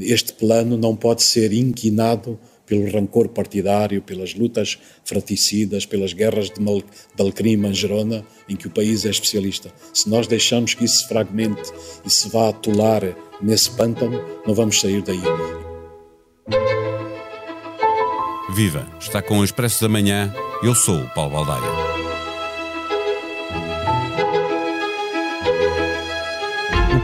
este plano não pode ser inquinado pelo rancor partidário, pelas lutas fraticidas, pelas guerras de, Mal, de Alcrim, Gerona, em que o país é especialista. Se nós deixamos que isso se fragmente e se vá atolar nesse pântano, não vamos sair daí. Viva! Está com o Expresso da Manhã. Eu sou o Paulo Baldaia.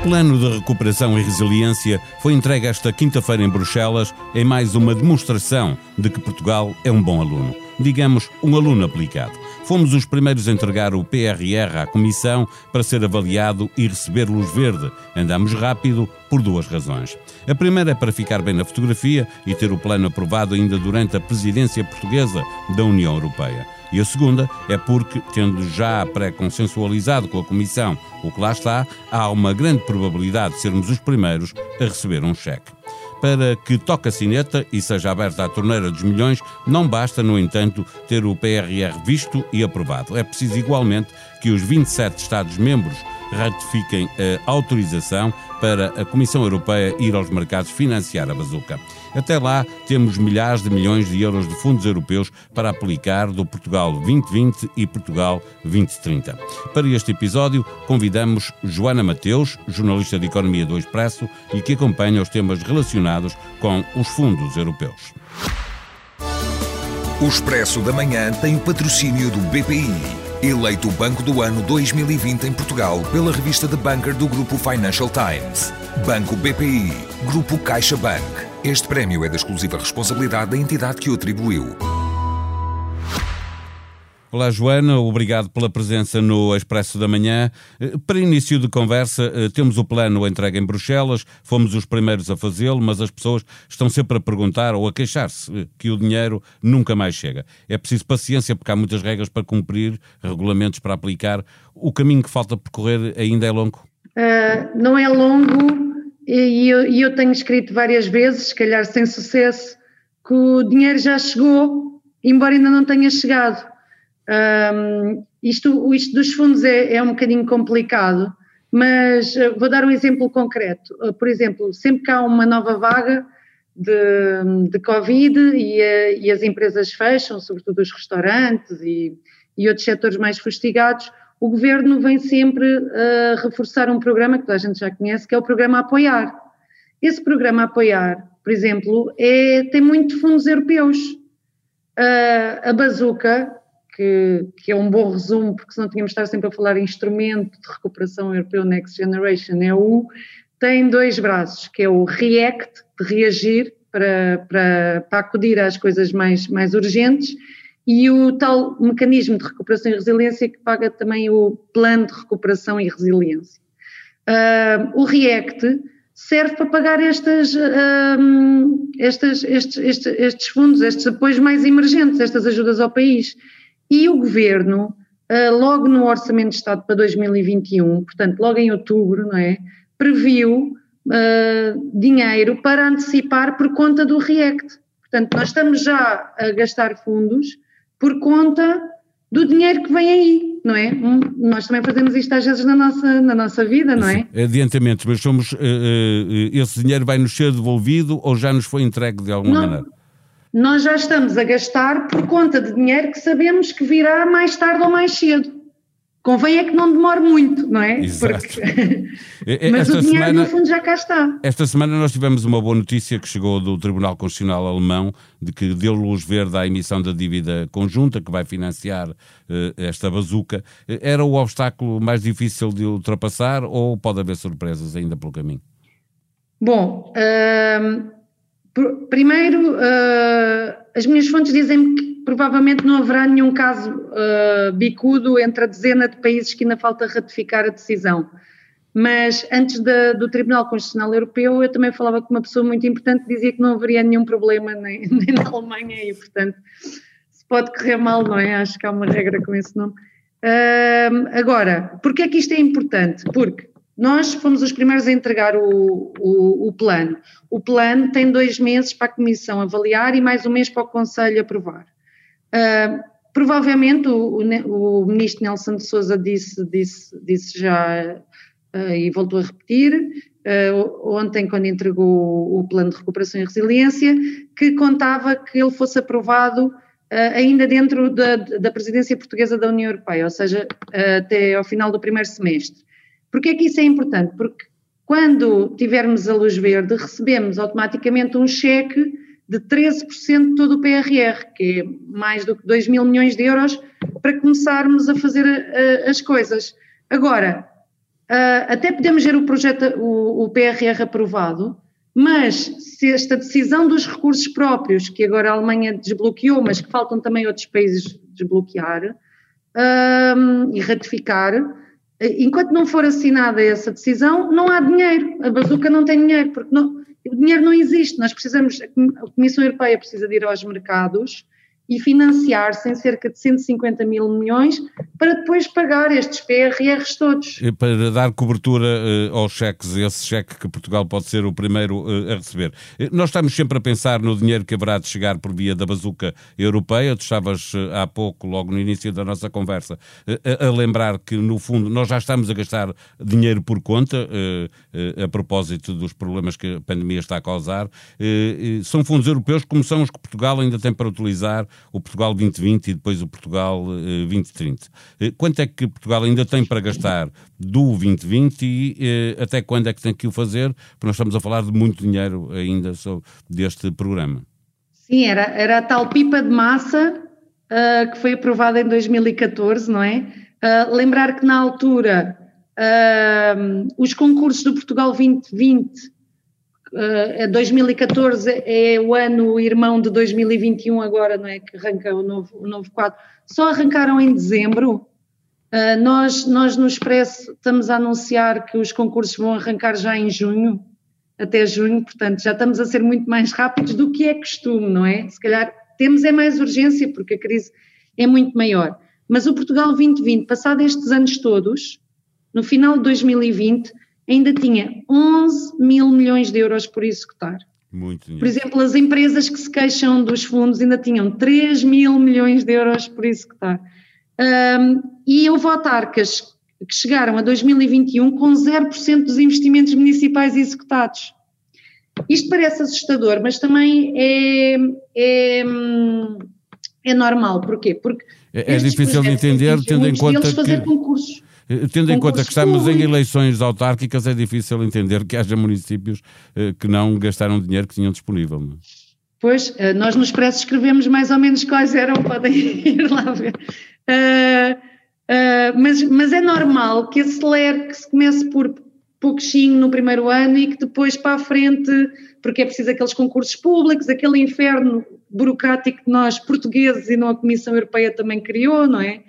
Plano de recuperação e resiliência foi entregue esta quinta-feira em Bruxelas em mais uma demonstração de que Portugal é um bom aluno. Digamos, um aluno aplicado. Fomos os primeiros a entregar o PRR à Comissão para ser avaliado e receber luz verde. Andamos rápido por duas razões. A primeira é para ficar bem na fotografia e ter o plano aprovado ainda durante a presidência portuguesa da União Europeia. E a segunda é porque, tendo já pré-consensualizado com a Comissão o que lá está, há uma grande probabilidade de sermos os primeiros a receber um cheque. Para que toque a sineta e seja aberta a torneira dos milhões, não basta, no entanto, ter o PRR visto e aprovado. É preciso igualmente que os 27 Estados-membros ratifiquem a autorização para a Comissão Europeia ir aos mercados financiar a bazuca. Até lá, temos milhares de milhões de euros de fundos europeus para aplicar do Portugal 2020 e Portugal 2030. Para este episódio, convidamos Joana Mateus, jornalista de Economia do Expresso e que acompanha os temas relacionados com os fundos europeus. O Expresso da Manhã tem o patrocínio do BPI. Eleito Banco do Ano 2020 em Portugal pela revista The Banker do Grupo Financial Times. Banco BPI. Grupo CaixaBank. Este prémio é da exclusiva responsabilidade da entidade que o atribuiu. Olá, Joana, obrigado pela presença no Expresso da Manhã. Eh, para início de conversa, eh, temos o plano entregue em Bruxelas, fomos os primeiros a fazê-lo, mas as pessoas estão sempre a perguntar ou a queixar-se eh, que o dinheiro nunca mais chega. É preciso paciência porque há muitas regras para cumprir, regulamentos para aplicar. O caminho que falta percorrer ainda é longo? Uh, não é longo, e eu, e eu tenho escrito várias vezes, se calhar sem sucesso, que o dinheiro já chegou, embora ainda não tenha chegado. Um, isto, isto dos fundos é, é um bocadinho complicado, mas uh, vou dar um exemplo concreto. Uh, por exemplo, sempre que há uma nova vaga de, de Covid e, uh, e as empresas fecham, sobretudo os restaurantes e, e outros setores mais fustigados, o governo vem sempre a reforçar um programa que toda a gente já conhece, que é o programa Apoiar. Esse programa Apoiar, por exemplo, é, tem muitos fundos europeus. Uh, a Bazuca, que, que, é um bom resumo, porque senão tínhamos estar sempre a falar instrumento de recuperação europeu Next Generation, é o, tem dois braços, que é o REACT, de reagir para, para, para acudir às coisas mais, mais urgentes, e o tal mecanismo de recuperação e resiliência que paga também o plano de recuperação e resiliência. Uh, o REACT serve para pagar estas, uh, estas, estes, estes, estes, fundos, estes apoios mais emergentes, estas ajudas ao país. E o governo, uh, logo no Orçamento de Estado para 2021, portanto, logo em outubro, não é? Previu dinheiro para antecipar por conta do REACT. Portanto, nós estamos já a gastar fundos por conta do dinheiro que vem aí, não é? Hum, nós também fazemos isto às vezes na nossa, na nossa vida, não é? Adiantamentos, mas somos, uh, uh, esse dinheiro vai nos ser devolvido ou já nos foi entregue de alguma não, maneira? Nós já estamos a gastar por conta de dinheiro que sabemos que virá mais tarde ou mais cedo. Convém é que não demore muito, não é? Exato. Porque... Mas esta o dinheiro semana, no fundo já cá está. Esta semana nós tivemos uma boa notícia que chegou do Tribunal Constitucional Alemão de que deu luz verde à emissão da dívida conjunta que vai financiar uh, esta bazuca. Era o obstáculo mais difícil de ultrapassar ou pode haver surpresas ainda pelo caminho? Bom, uh, primeiro uh, as minhas fontes dizem-me que provavelmente não haverá nenhum caso uh, bicudo entre a dezena de países que ainda falta ratificar a decisão. Mas antes da, do Tribunal Constitucional Europeu, eu também falava com uma pessoa muito importante que dizia que não haveria nenhum problema nem, nem na Alemanha e, portanto, se pode correr mal, não é? Acho que há uma regra com esse nome. Uh, agora, porquê é que isto é importante? Porque nós fomos os primeiros a entregar o, o, o, plano. O plano tem dois meses para a Comissão avaliar e mais um mês para o Conselho aprovar. Uh, provavelmente o, o, ministro Nelson de Souza disse, disse, disse já uh, e voltou a repetir uh, ontem, quando entregou o plano de recuperação e resiliência, que contava que ele fosse aprovado ainda dentro da, da, presidência portuguesa da União Europeia, ou seja, até ao final do primeiro semestre. Porquê é que isso é importante? Porque quando tivermos a luz verde, recebemos automaticamente um cheque de 13% de todo o PRR, que é mais do que 2 mil milhões de euros, para começarmos a fazer as coisas. Agora, Uh, até podemos ver o projeto, o, o, PRR aprovado, mas se esta decisão dos recursos próprios, que agora a Alemanha desbloqueou, mas que faltam também outros países desbloquear uh, e ratificar, enquanto não for assinada essa decisão, não há dinheiro. A bazuca não tem dinheiro, porque não, o dinheiro não existe. Nós precisamos, a Comissão Europeia precisa de ir aos mercados e financiar-se em cerca de 150 mil milhões para depois pagar estes PRRs todos. Para dar cobertura uh, aos cheques, esse cheque que Portugal pode ser o primeiro uh, a receber. Uh, nós estamos sempre a pensar no dinheiro que haverá de chegar por via da bazuca europeia. Tu estavas há pouco, logo no início da nossa conversa, a, a, lembrar que, no fundo, nós já estamos a gastar dinheiro por conta, a propósito dos problemas que a pandemia está a causar. são fundos europeus, como são os que Portugal ainda tem para utilizar o Portugal 2020 e depois o Portugal 2030. Eh, eh, quanto é que Portugal ainda tem para gastar do 2020 e eh, até quando é que tem que o fazer? Porque nós estamos a falar de muito dinheiro ainda deste programa. Sim, era, era a tal pipa de massa uh, que foi aprovada em 2014, não é? Uh, lembrar que na altura uh, os concursos do Portugal 2020 Uh, 2014 é o ano irmão de 2021 agora, não é, que arranca o novo, o novo quadro. Só arrancaram em dezembro. Uh, nós, nós no Expresso estamos a anunciar que os concursos vão arrancar já em junho, até junho, portanto já estamos a ser muito mais rápidos do que é costume, não é? Se calhar temos é mais urgência porque a crise é muito maior. Mas o Portugal 2020, passado estes anos todos, no final de 2020, ainda tinha 11 mil milhões de euros por executar. Muito dinheiro. Por exemplo, as empresas que se queixam dos fundos ainda tinham 3 mil milhões de euros por executar. Um, e houve autarcas que chegaram a 2021 com 0% dos investimentos municipais executados. Isto parece assustador, mas também é, é, é normal. Porquê? Porque é, é difícil de entender, tendo em conta que... fazer concursos tendo em conta que estamos em eleições autárquicas, é difícil entender que haja municípios eh, que não gastaram dinheiro que tinham disponível. Não? É? Pois, eh, nós nos expresso escrevemos mais ou menos quais eram, podem ir lá ver. Uh, uh, mas, mas é normal que acelere, que se comece por pouquinho no primeiro ano e que depois para a frente, porque é preciso aqueles concursos públicos, aquele inferno burocrático que nós portugueses e não a Comissão Europeia também criou, não é?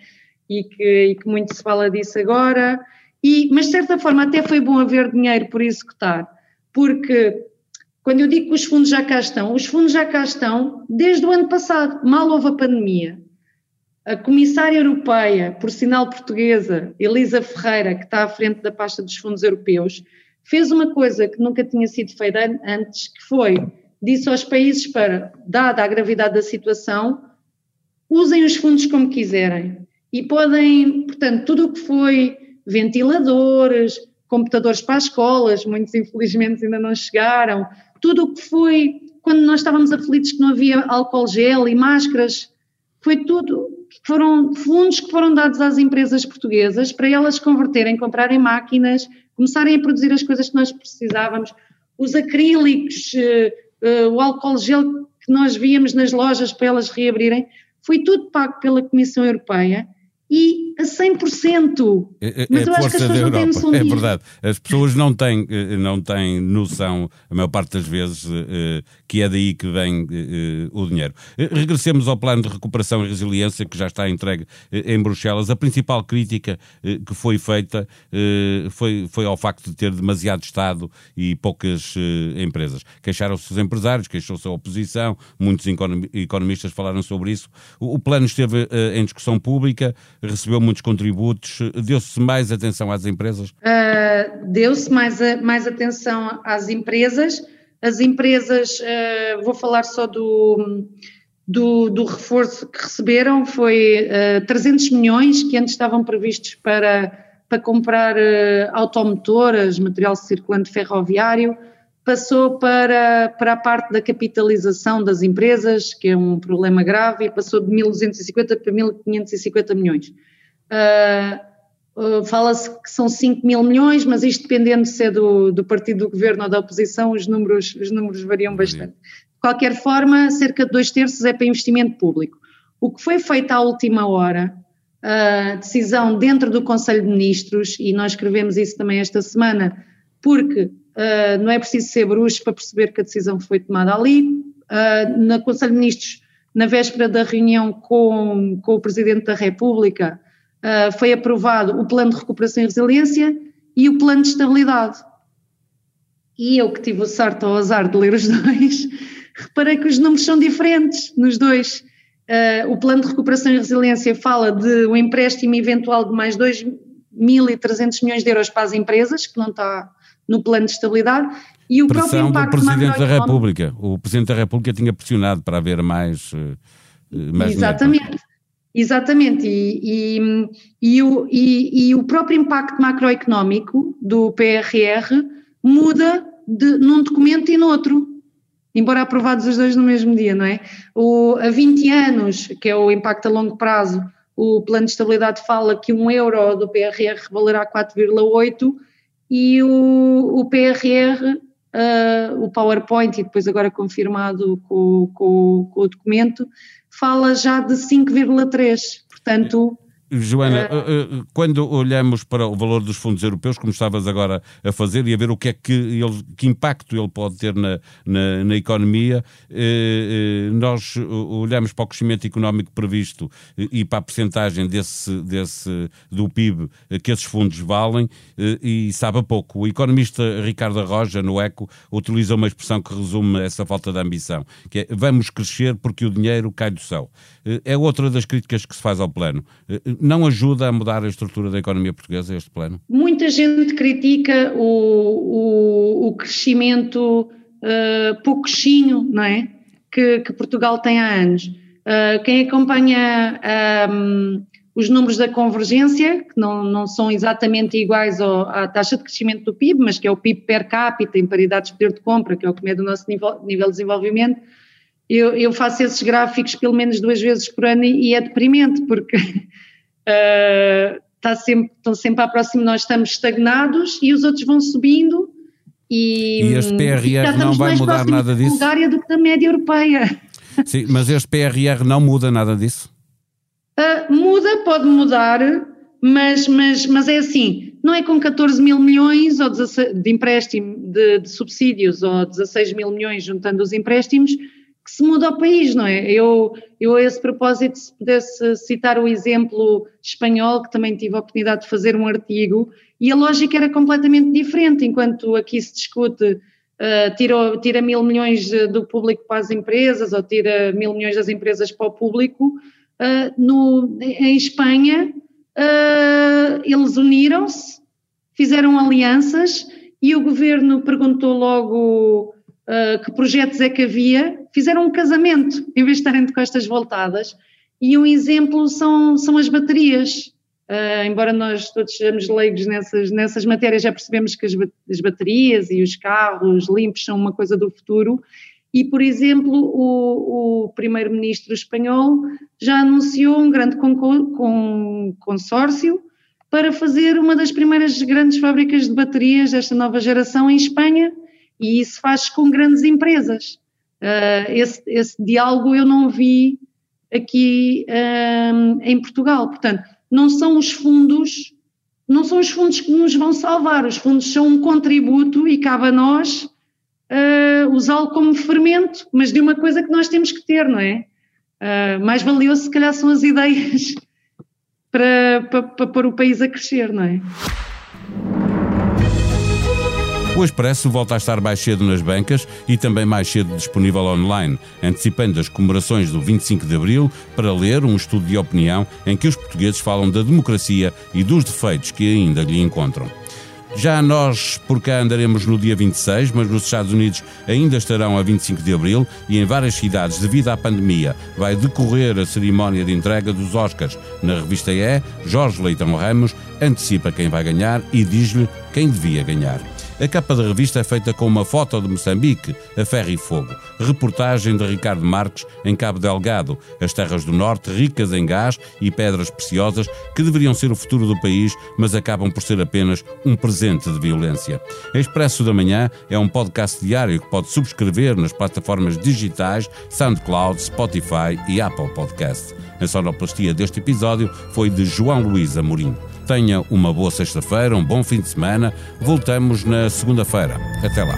E que, e que muito se fala disso agora. E, mas de certa forma até foi bom haver dinheiro por executar, porque quando eu digo que os fundos já cá estão, os fundos já cá estão desde o ano passado, mal houve a pandemia. A comissária europeia, por sinal portuguesa, Elisa Ferreira, que está à frente da pasta dos fundos europeus, fez uma coisa que nunca tinha sido feita antes, que foi, disse aos países para, dada a gravidade da situação, usem os fundos como quiserem e podem, portanto, tudo o que foi ventiladores, computadores para as escolas, muitos infelizmente ainda não chegaram, tudo o que foi, quando nós estávamos aflitos que não havia álcool gel e máscaras, foi tudo, foram fundos que foram dados às empresas portuguesas para elas converterem, comprarem máquinas, começarem a produzir as coisas que nós precisávamos, os acrílicos, eh, eh, o álcool gel que nós víamos nas lojas para elas reabrirem, foi tudo pago pela Comissão Europeia e a 100%. É, é, Mas eu acho que as pessoas não têm noção É verdade. As pessoas não têm, eh, não têm noção, a maior parte das vezes, eh, que é daí que vem eh, o dinheiro. Regressemos ao plano de recuperação e resiliência que já está entregue em Bruxelas. A principal crítica que foi feita foi, foi ao facto de ter demasiado Estado e poucas empresas. Queixaram-se os empresários, queixou-se a oposição, muitos economistas falaram sobre isso. O plano esteve em discussão pública recebeu muitos contributos, deu-se mais atenção às empresas? Uh, deu-se mais, mais atenção às empresas. As empresas, uh, vou falar só do, do, do, reforço que receberam, foi uh, ah, 300 milhões que antes estavam previstos para para comprar automotoras, material circulante ferroviário, passou para, para a parte da capitalização das empresas, que é um problema grave, e passou de 1.250 para 1.550 milhões. Uh, uh, Fala-se que são 5 mil milhões, mas isto dependendo se é do, do partido do governo ou da oposição, os números, os números variam bastante. De qualquer forma, cerca de dois terços é para investimento público. O que foi feito à última hora, a decisão dentro do Conselho de Ministros, e nós escrevemos isso também esta semana, porque uh, não é preciso ser bruxo para perceber que a decisão foi tomada ali. Uh, no Conselho de Ministros, na véspera da reunião com, com o Presidente da República, uh, foi aprovado o Plano de Recuperação e Resiliência e o Plano de Estabilidade. E eu que tive o sarto ao azar de ler os dois, reparei que os números são diferentes nos dois. Uh, o plano de recuperação e resiliência fala de um empréstimo eventual de mais 2.300 milhões de euros para as empresas, que não está no plano de estabilidade, e o Pressão próprio impacto do Presidente da República. O Presidente da República tinha pressionado para haver mais. Uh, mais Exatamente. Dinheiro. Exatamente, e, e, e, o, e, e o próprio impacto macroeconómico do PRR muda de, num documento e noutro embora aprovados os dois no mesmo dia, não é? O, a 20 anos, que é o impacto a longo prazo, o plano de estabilidade fala que um euro do PRR valerá 4,8 e o, o PRR, uh, ah, o PowerPoint, e depois agora confirmado com, com, com o documento, fala já de 5,3. Portanto, Joana, uh, quando olhamos para o valor dos fundos europeus, como estavas agora a fazer, e a ver o que é que, ele, que impacto ele pode ter na, na, na economia, uh, nós olhamos para o crescimento económico previsto e para a percentagem desse, desse, do PIB que esses fundos valem e sabe a pouco. O economista Ricardo Arroja, no ECO, utiliza uma expressão que resume essa falta de ambição, que é vamos crescer porque o dinheiro cai do céu. É outra das críticas que se faz ao plano não ajuda a mudar a estrutura da economia portuguesa este plano? Muita gente critica o, o, o crescimento uh, pouquinho, não é? Que, que, Portugal tem há anos. Uh, quem acompanha um, ehm, os números da convergência, que não, não são exatamente iguais ao, à taxa de crescimento do PIB, mas que é o PIB per capita em paridade de poder de compra, que é o que mede o nosso nível, nível de desenvolvimento, eu, eu, faço esses gráficos pelo menos duas vezes por ano e, e é deprimente, porque uh, tá sempre, estão sempre à próxima, nós estamos estagnados e os outros vão subindo e, e este PRR não vai mudar nada disso? Bulgária do que da média europeia. Sim, mas este PRR não muda nada disso? Uh, muda, pode mudar, mas, mas, mas é assim, não é com 14 mil milhões ou 16, de empréstimo de, de subsídios ou 16 mil milhões juntando os empréstimos que se muda o país, não é? Eu, eu a esse propósito, se pudesse citar o exemplo espanhol, que também tive a oportunidade de fazer um artigo, e a lógica era completamente diferente, enquanto aqui se discute uh, tira, tira mil milhões do público para as empresas ou tira mil milhões das empresas para o público, uh, no, em Espanha uh, eles uniram-se, fizeram alianças e o governo perguntou logo que projetos é que havia, fizeram um casamento em vez de estarem de costas voltadas. E um exemplo são, são as baterias. Uh, embora nós todos sejamos leigos nessas, nessas matérias, já percebemos que as, as baterias e os carros limpos são uma coisa do futuro. E, por exemplo, o, o primeiro-ministro espanhol já anunciou um grande com, consórcio para fazer uma das primeiras grandes fábricas de baterias desta nova geração em Espanha, e isso faz com grandes empresas. Uh, esse, esse, diálogo eu não vi aqui uh, em Portugal. Portanto, não são os fundos, não são os fundos que nos vão salvar, os fundos são um contributo e cabe a nós uh, usá-lo como fermento, mas de uma coisa que nós temos que ter, não é? mais valioso, se calhar, são as ideias para, para, para pôr o país a crescer, não é? O Expresso volta a estar mais cedo nas bancas e também mais cedo disponível online, antecipando as comemorações do 25 de Abril para ler um estudo de opinião em que os portugueses falam da democracia e dos defeitos que ainda lhe encontram. Já nós por cá andaremos no dia 26, mas nos Estados Unidos ainda estarão a 25 de abril e em várias cidades, devido à pandemia, vai decorrer a cerimónia de entrega dos Oscars. Na revista E, Jorge Leitão Ramos antecipa quem vai ganhar e diz-lhe quem devia ganhar. A capa da revista é feita com uma foto de Moçambique, a ferro e fogo. Reportagem de Ricardo Marques em Cabo Delgado, as terras do Norte ricas em gás e pedras preciosas que deveriam ser o futuro do país, mas acabam por ser apenas um presente de violência. Expresso da Manhã é um podcast diário que pode subscrever nas plataformas digitais SoundCloud, Spotify e Apple Podcast. A sonoplastia deste episódio foi de João Luís Amorim. Tenha uma boa sexta-feira, um bom fim de semana. Voltamos na segunda-feira. Até lá.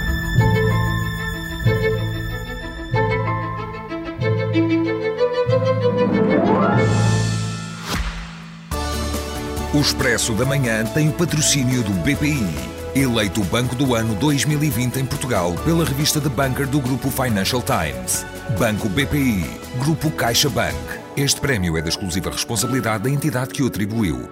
O Expresso da Manhã tem o patrocínio do BPI, eleito Banco do Ano 2020 em Portugal pela revista The Banker do Grupo Financial Times. Banco BPI, Grupo CaixaBank. Este prémio é da exclusiva responsabilidade da entidade que o atribuiu.